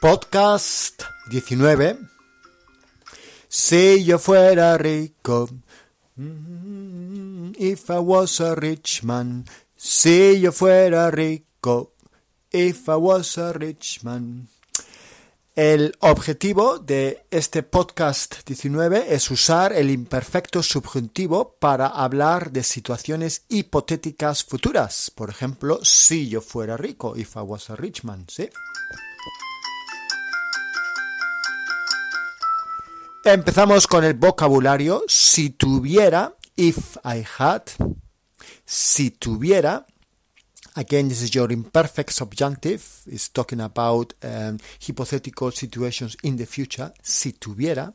Podcast 19. Si yo fuera rico. mm, If I was a rich man. Si yo fuera rico. If I was a rich man. El objetivo de este podcast 19 es usar el imperfecto subjuntivo para hablar de situaciones hipotéticas futuras. Por ejemplo, si yo fuera rico, if I was a rich man, ¿sí? Empezamos con el vocabulario. Si tuviera, if I had. Si tuviera. Again, this is your imperfect subjunctive. It's talking about um, hypothetical situations in the future. Si tuviera.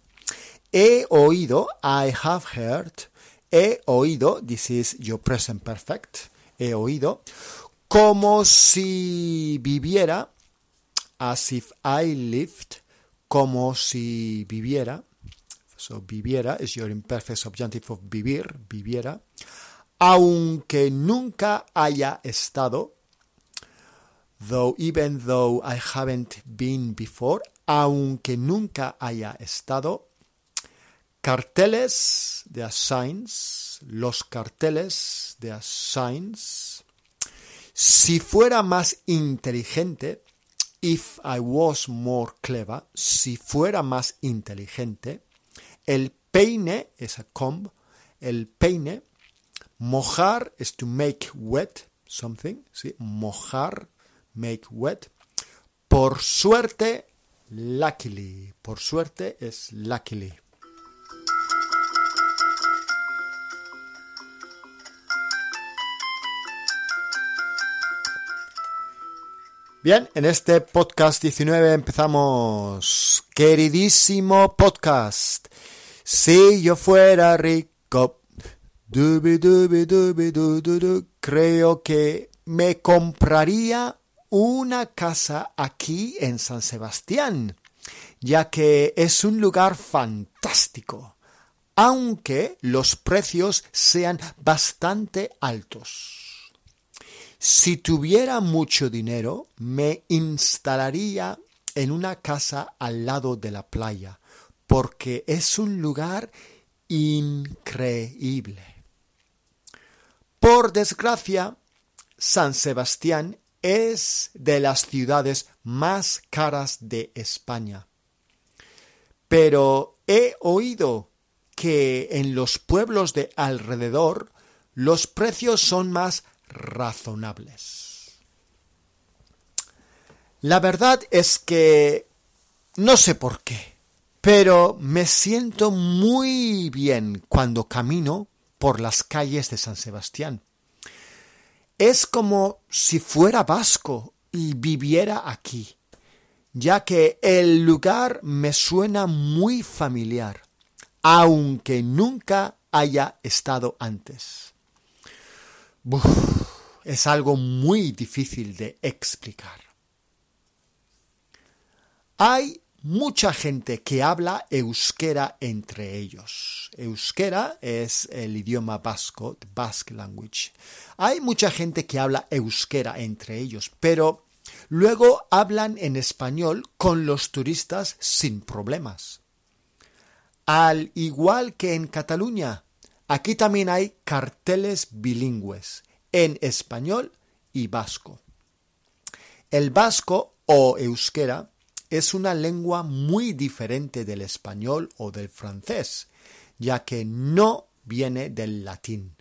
He oído, I have heard. He oído, this is your present perfect. He oído. Como si viviera, as if I lived. Como si viviera. So, viviera is your imperfect subjunctive of vivir, viviera. Aunque nunca haya estado, though even though I haven't been before, aunque nunca haya estado. Carteles de signs, los carteles de signs. Si fuera más inteligente, if I was more clever, si fuera más inteligente, el peine es a comb, el peine, mojar es to make wet something, ¿sí? mojar, make wet. Por suerte, luckily, por suerte es luckily. Bien, en este podcast 19 empezamos. Queridísimo podcast. Si yo fuera rico, dubi, dubi, dubi, du, du, du, creo que me compraría una casa aquí en San Sebastián, ya que es un lugar fantástico, aunque los precios sean bastante altos. Si tuviera mucho dinero, me instalaría en una casa al lado de la playa, porque es un lugar increíble. Por desgracia, San Sebastián es de las ciudades más caras de España. Pero he oído que en los pueblos de alrededor los precios son más razonables. La verdad es que no sé por qué, pero me siento muy bien cuando camino por las calles de San Sebastián. Es como si fuera vasco y viviera aquí, ya que el lugar me suena muy familiar, aunque nunca haya estado antes. Buf, es algo muy difícil de explicar. Hay mucha gente que habla euskera entre ellos. Euskera es el idioma vasco, Basque language. Hay mucha gente que habla euskera entre ellos, pero luego hablan en español con los turistas sin problemas. Al igual que en Cataluña, aquí también hay carteles bilingües en español y vasco. El vasco o euskera es una lengua muy diferente del español o del francés, ya que no viene del latín.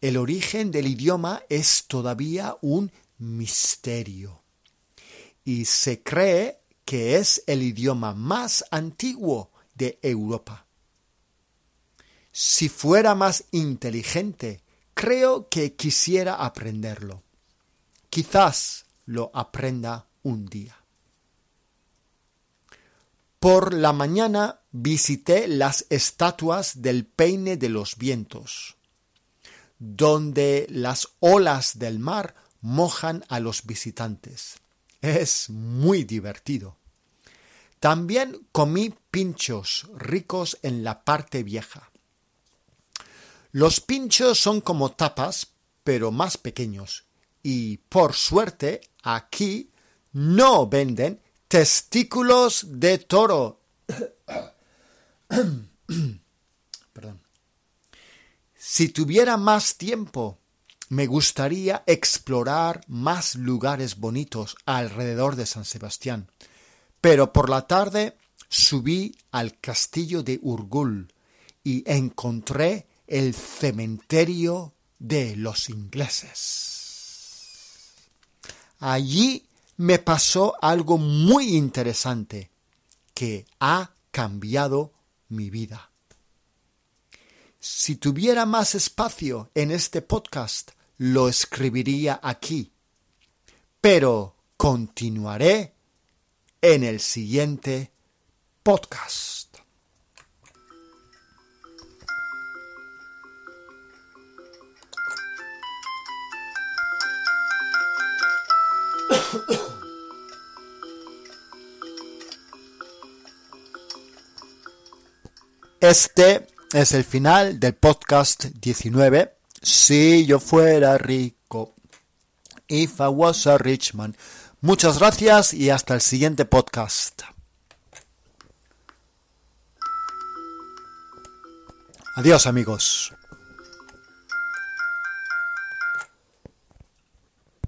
El origen del idioma es todavía un misterio. Y se cree que es el idioma más antiguo de Europa. Si fuera más inteligente, creo que quisiera aprenderlo. Quizás lo aprenda un día. Por la mañana visité las estatuas del peine de los vientos, donde las olas del mar mojan a los visitantes. Es muy divertido. También comí pinchos ricos en la parte vieja. Los pinchos son como tapas, pero más pequeños. Y por suerte, aquí no venden testículos de toro. Perdón. Si tuviera más tiempo, me gustaría explorar más lugares bonitos alrededor de San Sebastián. Pero por la tarde subí al castillo de Urgul y encontré el cementerio de los ingleses. Allí me pasó algo muy interesante que ha cambiado mi vida. Si tuviera más espacio en este podcast, lo escribiría aquí, pero continuaré en el siguiente podcast. Este es el final del podcast 19. Si yo fuera rico. If I was a rich man. Muchas gracias y hasta el siguiente podcast. Adiós amigos.